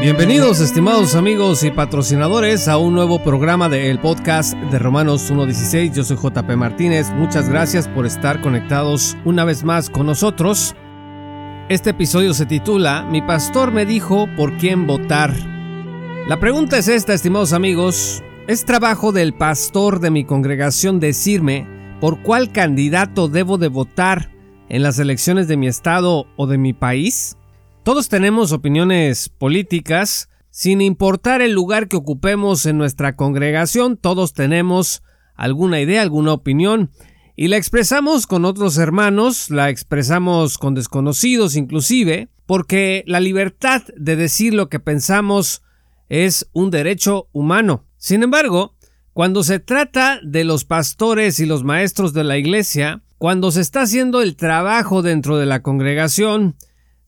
Bienvenidos estimados amigos y patrocinadores a un nuevo programa del podcast de Romanos 1.16. Yo soy JP Martínez. Muchas gracias por estar conectados una vez más con nosotros. Este episodio se titula Mi pastor me dijo por quién votar. La pregunta es esta, estimados amigos. ¿Es trabajo del pastor de mi congregación decirme por cuál candidato debo de votar en las elecciones de mi estado o de mi país? Todos tenemos opiniones políticas, sin importar el lugar que ocupemos en nuestra congregación, todos tenemos alguna idea, alguna opinión, y la expresamos con otros hermanos, la expresamos con desconocidos inclusive, porque la libertad de decir lo que pensamos es un derecho humano. Sin embargo, cuando se trata de los pastores y los maestros de la iglesia, cuando se está haciendo el trabajo dentro de la congregación,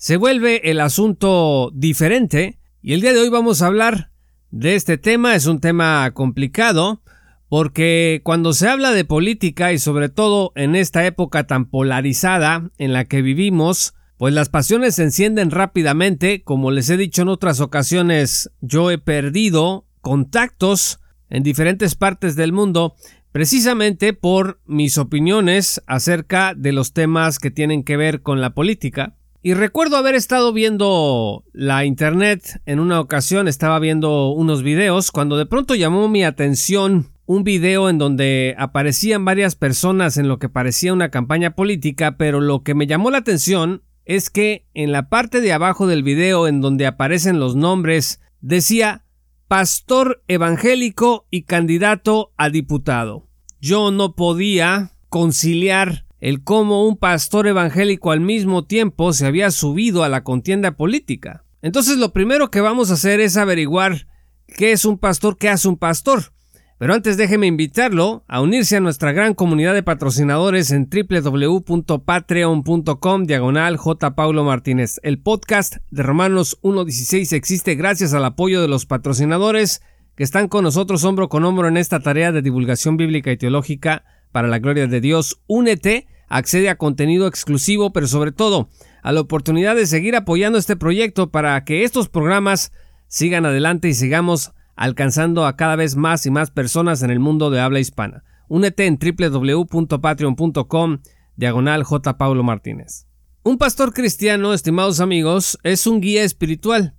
se vuelve el asunto diferente y el día de hoy vamos a hablar de este tema. Es un tema complicado porque cuando se habla de política y sobre todo en esta época tan polarizada en la que vivimos, pues las pasiones se encienden rápidamente. Como les he dicho en otras ocasiones, yo he perdido contactos en diferentes partes del mundo precisamente por mis opiniones acerca de los temas que tienen que ver con la política. Y recuerdo haber estado viendo la internet en una ocasión, estaba viendo unos videos, cuando de pronto llamó mi atención un video en donde aparecían varias personas en lo que parecía una campaña política, pero lo que me llamó la atención es que en la parte de abajo del video en donde aparecen los nombres decía pastor evangélico y candidato a diputado. Yo no podía conciliar el cómo un pastor evangélico al mismo tiempo se había subido a la contienda política. Entonces lo primero que vamos a hacer es averiguar qué es un pastor, qué hace un pastor. Pero antes déjeme invitarlo a unirse a nuestra gran comunidad de patrocinadores en www.patreon.com diagonal J. Paulo Martínez. El podcast de Romanos 1.16 existe gracias al apoyo de los patrocinadores que están con nosotros hombro con hombro en esta tarea de divulgación bíblica y teológica para la gloria de Dios. Únete accede a contenido exclusivo, pero sobre todo a la oportunidad de seguir apoyando este proyecto para que estos programas sigan adelante y sigamos alcanzando a cada vez más y más personas en el mundo de habla hispana. Únete en www.patreon.com diagonal J. Paulo Martínez. Un pastor cristiano, estimados amigos, es un guía espiritual,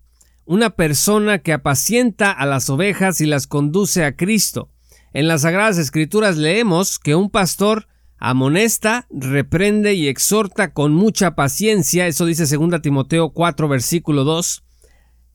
una persona que apacienta a las ovejas y las conduce a Cristo. En las Sagradas Escrituras leemos que un pastor amonesta, reprende y exhorta con mucha paciencia, eso dice 2 Timoteo 4 versículo 2.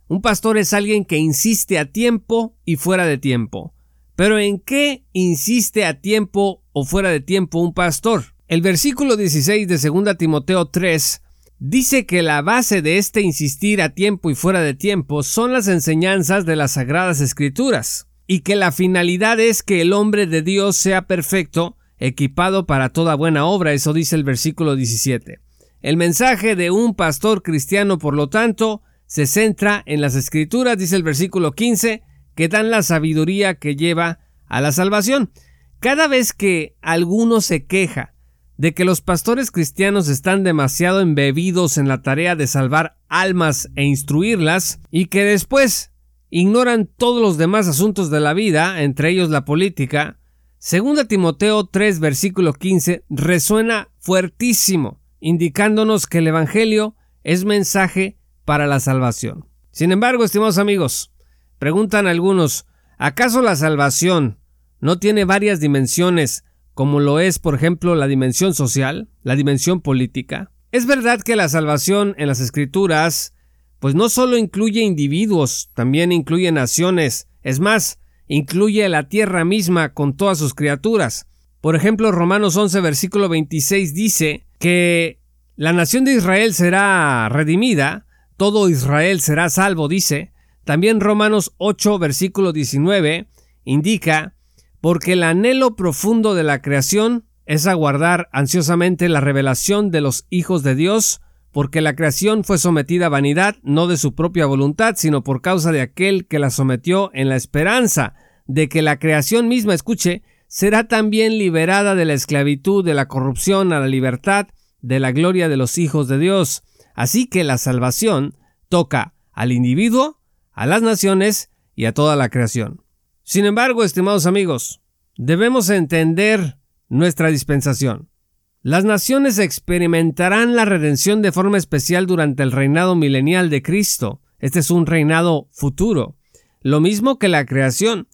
Un pastor es alguien que insiste a tiempo y fuera de tiempo. Pero ¿en qué insiste a tiempo o fuera de tiempo un pastor? El versículo 16 de 2 Timoteo 3 dice que la base de este insistir a tiempo y fuera de tiempo son las enseñanzas de las sagradas escrituras, y que la finalidad es que el hombre de Dios sea perfecto, equipado para toda buena obra, eso dice el versículo 17. El mensaje de un pastor cristiano, por lo tanto, se centra en las escrituras, dice el versículo 15, que dan la sabiduría que lleva a la salvación. Cada vez que alguno se queja de que los pastores cristianos están demasiado embebidos en la tarea de salvar almas e instruirlas, y que después ignoran todos los demás asuntos de la vida, entre ellos la política, Segunda Timoteo 3 versículo 15 resuena fuertísimo, indicándonos que el Evangelio es mensaje para la salvación. Sin embargo, estimados amigos, preguntan algunos, ¿acaso la salvación no tiene varias dimensiones como lo es, por ejemplo, la dimensión social, la dimensión política? Es verdad que la salvación en las escrituras pues no solo incluye individuos, también incluye naciones, es más, incluye la tierra misma con todas sus criaturas. Por ejemplo, Romanos 11, versículo 26 dice que la nación de Israel será redimida, todo Israel será salvo, dice. También Romanos 8, versículo 19 indica, porque el anhelo profundo de la creación es aguardar ansiosamente la revelación de los hijos de Dios, porque la creación fue sometida a vanidad no de su propia voluntad, sino por causa de aquel que la sometió en la esperanza de que la creación misma, escuche, será también liberada de la esclavitud, de la corrupción a la libertad, de la gloria de los hijos de Dios. Así que la salvación toca al individuo, a las naciones y a toda la creación. Sin embargo, estimados amigos, debemos entender nuestra dispensación. Las naciones experimentarán la redención de forma especial durante el reinado milenial de Cristo. Este es un reinado futuro, lo mismo que la creación.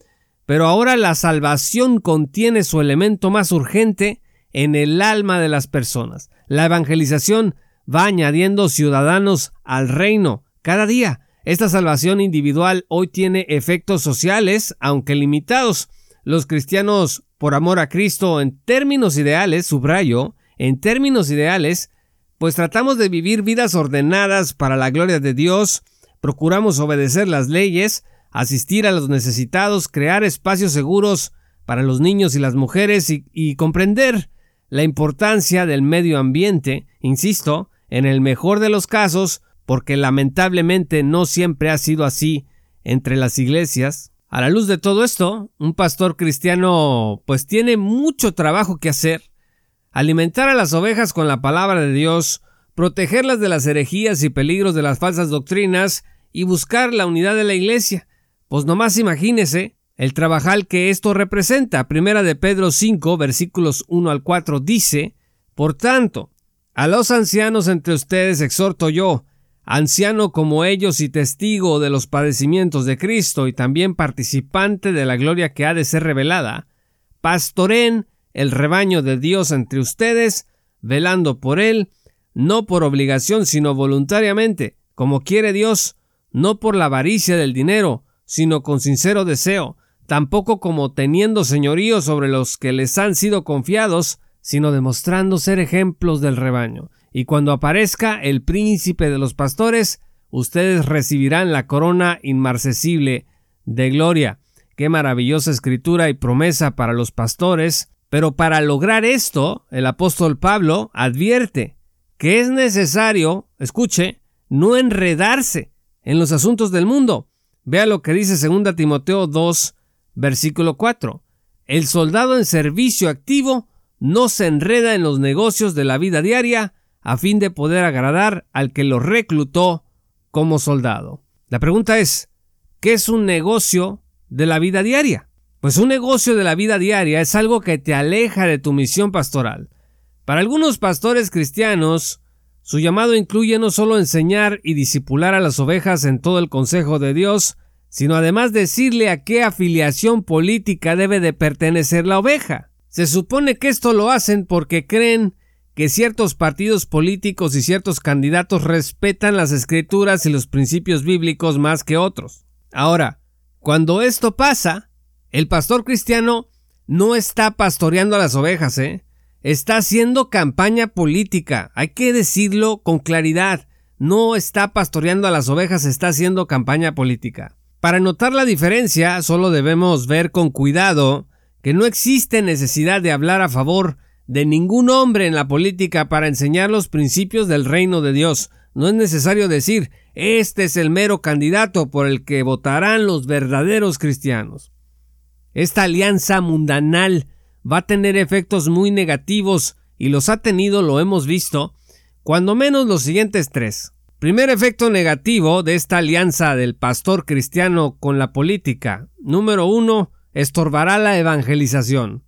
Pero ahora la salvación contiene su elemento más urgente en el alma de las personas. La evangelización va añadiendo ciudadanos al reino cada día. Esta salvación individual hoy tiene efectos sociales, aunque limitados. Los cristianos por amor a Cristo en términos ideales, subrayo, en términos ideales, pues tratamos de vivir vidas ordenadas para la gloria de Dios, procuramos obedecer las leyes, asistir a los necesitados, crear espacios seguros para los niños y las mujeres y, comprender la importancia del medio ambiente, insisto, en el mejor de los casos, porque lamentablemente no siempre ha sido así entre las iglesias, a la luz de todo esto, un pastor cristiano pues tiene mucho trabajo que hacer. Alimentar a las ovejas con la palabra de Dios, protegerlas de las herejías y peligros de las falsas doctrinas y buscar la unidad de la iglesia. Pues nomás imagínese el trabajal que esto representa. Primera de Pedro 5, versículos 1 al 4 dice, Por tanto, a los ancianos entre ustedes exhorto yo, anciano como ellos y testigo de los padecimientos de Cristo y también participante de la gloria que ha de ser revelada, pastoren el rebaño de Dios entre ustedes, velando por él, no por obligación, sino voluntariamente, como quiere Dios, no por la avaricia del dinero, sino con sincero deseo, tampoco como teniendo señorío sobre los que les han sido confiados, sino demostrando ser ejemplos del rebaño y cuando aparezca el príncipe de los pastores, ustedes recibirán la corona inmarcesible de gloria. Qué maravillosa escritura y promesa para los pastores. Pero para lograr esto, el apóstol Pablo advierte que es necesario, escuche, no enredarse en los asuntos del mundo. Vea lo que dice 2 Timoteo 2, versículo 4. El soldado en servicio activo no se enreda en los negocios de la vida diaria, a fin de poder agradar al que lo reclutó como soldado. La pregunta es, ¿qué es un negocio de la vida diaria? Pues un negocio de la vida diaria es algo que te aleja de tu misión pastoral. Para algunos pastores cristianos, su llamado incluye no solo enseñar y disipular a las ovejas en todo el consejo de Dios, sino además decirle a qué afiliación política debe de pertenecer la oveja. Se supone que esto lo hacen porque creen que ciertos partidos políticos y ciertos candidatos respetan las escrituras y los principios bíblicos más que otros. Ahora, cuando esto pasa, el pastor cristiano no está pastoreando a las ovejas, ¿eh? Está haciendo campaña política. Hay que decirlo con claridad. No está pastoreando a las ovejas, está haciendo campaña política. Para notar la diferencia, solo debemos ver con cuidado que no existe necesidad de hablar a favor de ningún hombre en la política para enseñar los principios del reino de Dios. No es necesario decir este es el mero candidato por el que votarán los verdaderos cristianos. Esta alianza mundanal va a tener efectos muy negativos y los ha tenido, lo hemos visto, cuando menos los siguientes tres. Primer efecto negativo de esta alianza del pastor cristiano con la política. Número uno, estorbará la evangelización.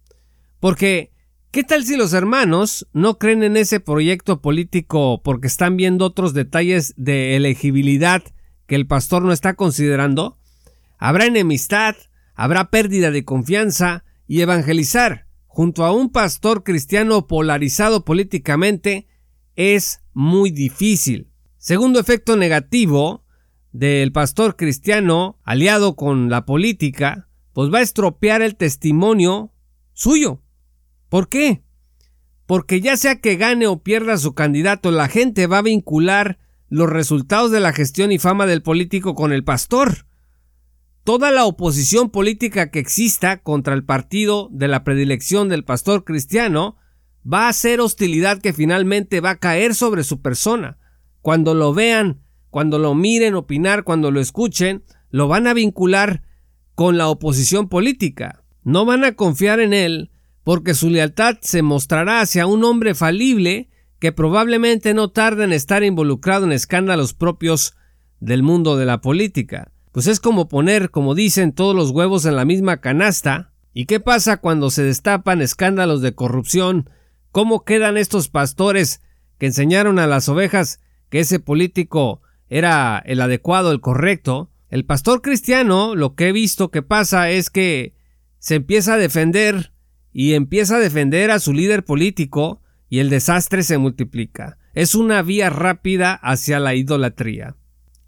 Porque ¿Qué tal si los hermanos no creen en ese proyecto político porque están viendo otros detalles de elegibilidad que el pastor no está considerando? Habrá enemistad, habrá pérdida de confianza y evangelizar junto a un pastor cristiano polarizado políticamente es muy difícil. Segundo efecto negativo del pastor cristiano aliado con la política, pues va a estropear el testimonio suyo. ¿Por qué? Porque ya sea que gane o pierda su candidato, la gente va a vincular los resultados de la gestión y fama del político con el pastor. Toda la oposición política que exista contra el partido de la predilección del pastor cristiano va a ser hostilidad que finalmente va a caer sobre su persona. Cuando lo vean, cuando lo miren opinar, cuando lo escuchen, lo van a vincular con la oposición política. No van a confiar en él porque su lealtad se mostrará hacia un hombre falible que probablemente no tarde en estar involucrado en escándalos propios del mundo de la política. Pues es como poner, como dicen, todos los huevos en la misma canasta. ¿Y qué pasa cuando se destapan escándalos de corrupción? ¿Cómo quedan estos pastores que enseñaron a las ovejas que ese político era el adecuado, el correcto? El pastor cristiano, lo que he visto que pasa es que se empieza a defender y empieza a defender a su líder político y el desastre se multiplica. Es una vía rápida hacia la idolatría.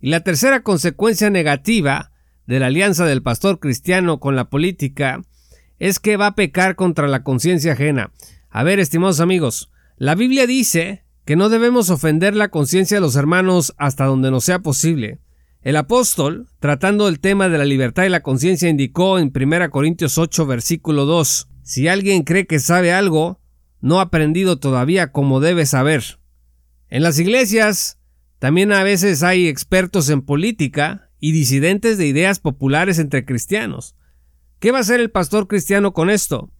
Y la tercera consecuencia negativa de la alianza del pastor cristiano con la política es que va a pecar contra la conciencia ajena. A ver, estimados amigos, la Biblia dice que no debemos ofender la conciencia de los hermanos hasta donde nos sea posible. El apóstol, tratando el tema de la libertad y la conciencia, indicó en 1 Corintios 8, versículo 2, si alguien cree que sabe algo, no ha aprendido todavía como debe saber. En las iglesias también a veces hay expertos en política y disidentes de ideas populares entre cristianos. ¿Qué va a hacer el pastor cristiano con esto?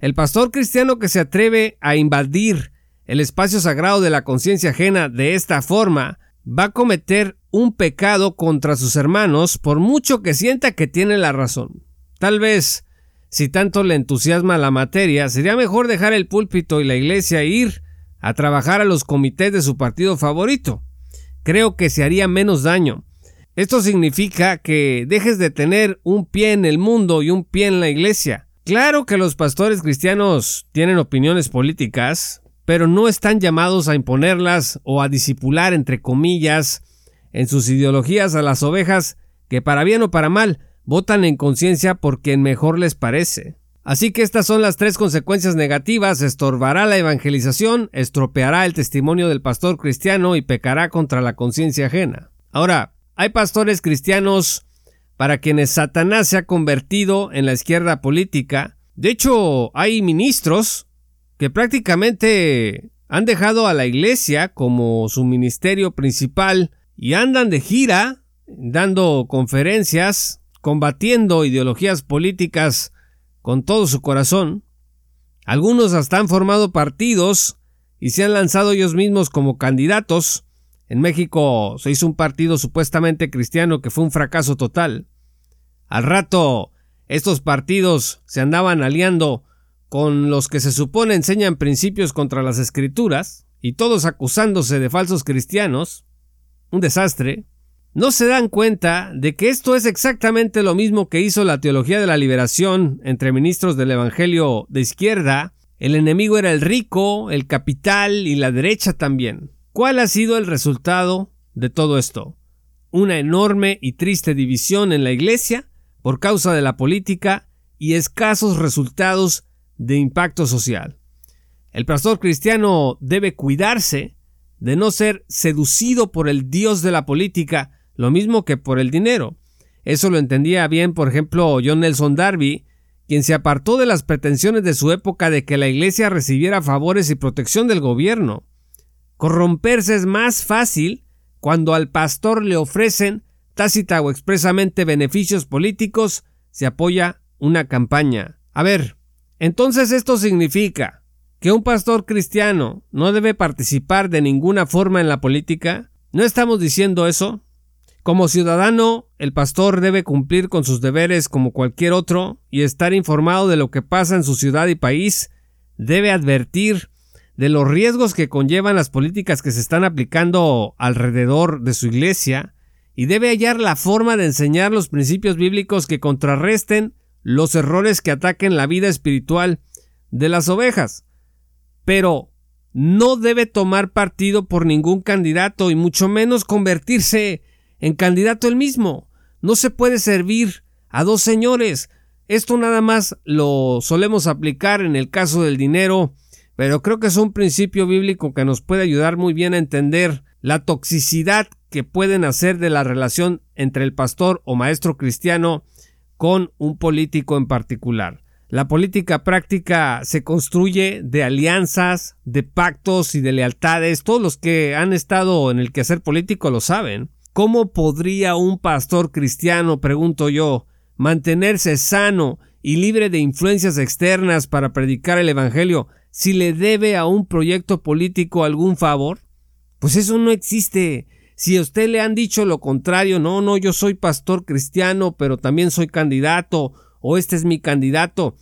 El pastor cristiano que se atreve a invadir el espacio sagrado de la conciencia ajena de esta forma va a cometer un pecado contra sus hermanos por mucho que sienta que tiene la razón. Tal vez, si tanto le entusiasma la materia, sería mejor dejar el púlpito y la iglesia e ir a trabajar a los comités de su partido favorito creo que se haría menos daño. Esto significa que dejes de tener un pie en el mundo y un pie en la iglesia. Claro que los pastores cristianos tienen opiniones políticas, pero no están llamados a imponerlas o a disipular, entre comillas, en sus ideologías a las ovejas que para bien o para mal votan en conciencia por quien mejor les parece. Así que estas son las tres consecuencias negativas. Estorbará la evangelización, estropeará el testimonio del pastor cristiano y pecará contra la conciencia ajena. Ahora, hay pastores cristianos para quienes Satanás se ha convertido en la izquierda política. De hecho, hay ministros que prácticamente han dejado a la iglesia como su ministerio principal y andan de gira dando conferencias, combatiendo ideologías políticas con todo su corazón. Algunos hasta han formado partidos y se han lanzado ellos mismos como candidatos. En México se hizo un partido supuestamente cristiano que fue un fracaso total. Al rato, estos partidos se andaban aliando con los que se supone enseñan principios contra las escrituras, y todos acusándose de falsos cristianos. Un desastre no se dan cuenta de que esto es exactamente lo mismo que hizo la teología de la liberación entre ministros del Evangelio de izquierda. El enemigo era el rico, el capital y la derecha también. ¿Cuál ha sido el resultado de todo esto? Una enorme y triste división en la Iglesia por causa de la política y escasos resultados de impacto social. El pastor cristiano debe cuidarse de no ser seducido por el Dios de la política lo mismo que por el dinero. Eso lo entendía bien, por ejemplo, John Nelson Darby, quien se apartó de las pretensiones de su época de que la Iglesia recibiera favores y protección del gobierno. Corromperse es más fácil cuando al pastor le ofrecen tácita o expresamente beneficios políticos, se apoya una campaña. A ver, entonces esto significa que un pastor cristiano no debe participar de ninguna forma en la política. ¿No estamos diciendo eso? Como ciudadano, el pastor debe cumplir con sus deberes como cualquier otro y estar informado de lo que pasa en su ciudad y país. Debe advertir de los riesgos que conllevan las políticas que se están aplicando alrededor de su iglesia y debe hallar la forma de enseñar los principios bíblicos que contrarresten los errores que ataquen la vida espiritual de las ovejas. Pero no debe tomar partido por ningún candidato y mucho menos convertirse en candidato el mismo. No se puede servir a dos señores. Esto nada más lo solemos aplicar en el caso del dinero, pero creo que es un principio bíblico que nos puede ayudar muy bien a entender la toxicidad que pueden hacer de la relación entre el pastor o maestro cristiano con un político en particular. La política práctica se construye de alianzas, de pactos y de lealtades. Todos los que han estado en el quehacer político lo saben. ¿Cómo podría un pastor cristiano, pregunto yo, mantenerse sano y libre de influencias externas para predicar el Evangelio si le debe a un proyecto político algún favor? Pues eso no existe. Si a usted le han dicho lo contrario, no, no, yo soy pastor cristiano, pero también soy candidato, o este es mi candidato,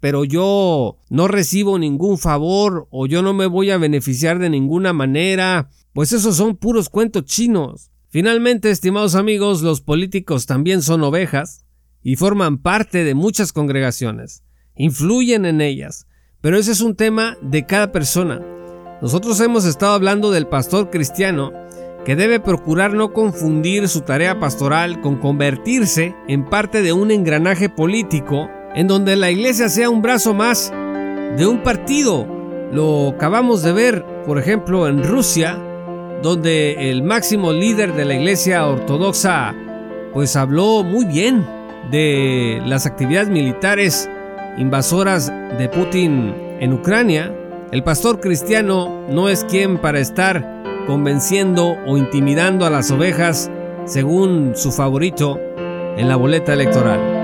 pero yo no recibo ningún favor, o yo no me voy a beneficiar de ninguna manera, pues esos son puros cuentos chinos. Finalmente, estimados amigos, los políticos también son ovejas y forman parte de muchas congregaciones, influyen en ellas, pero ese es un tema de cada persona. Nosotros hemos estado hablando del pastor cristiano, que debe procurar no confundir su tarea pastoral con convertirse en parte de un engranaje político en donde la iglesia sea un brazo más de un partido. Lo acabamos de ver, por ejemplo, en Rusia, donde el máximo líder de la iglesia ortodoxa pues habló muy bien de las actividades militares invasoras de Putin en Ucrania. El pastor cristiano no es quien para estar convenciendo o intimidando a las ovejas según su favorito en la boleta electoral.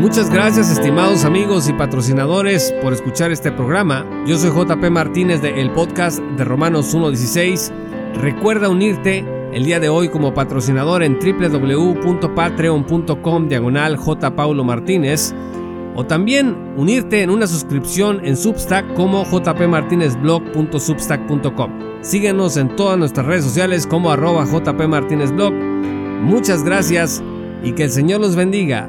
Muchas gracias estimados amigos y patrocinadores por escuchar este programa. Yo soy JP Martínez de el podcast de Romanos 1.16. Recuerda unirte el día de hoy como patrocinador en www.patreon.com diagonal J. Paulo Martínez o también unirte en una suscripción en Substack como jpmartinezblog.substack.com. Síguenos en todas nuestras redes sociales como arroba jpmartinezblog. Muchas gracias y que el Señor los bendiga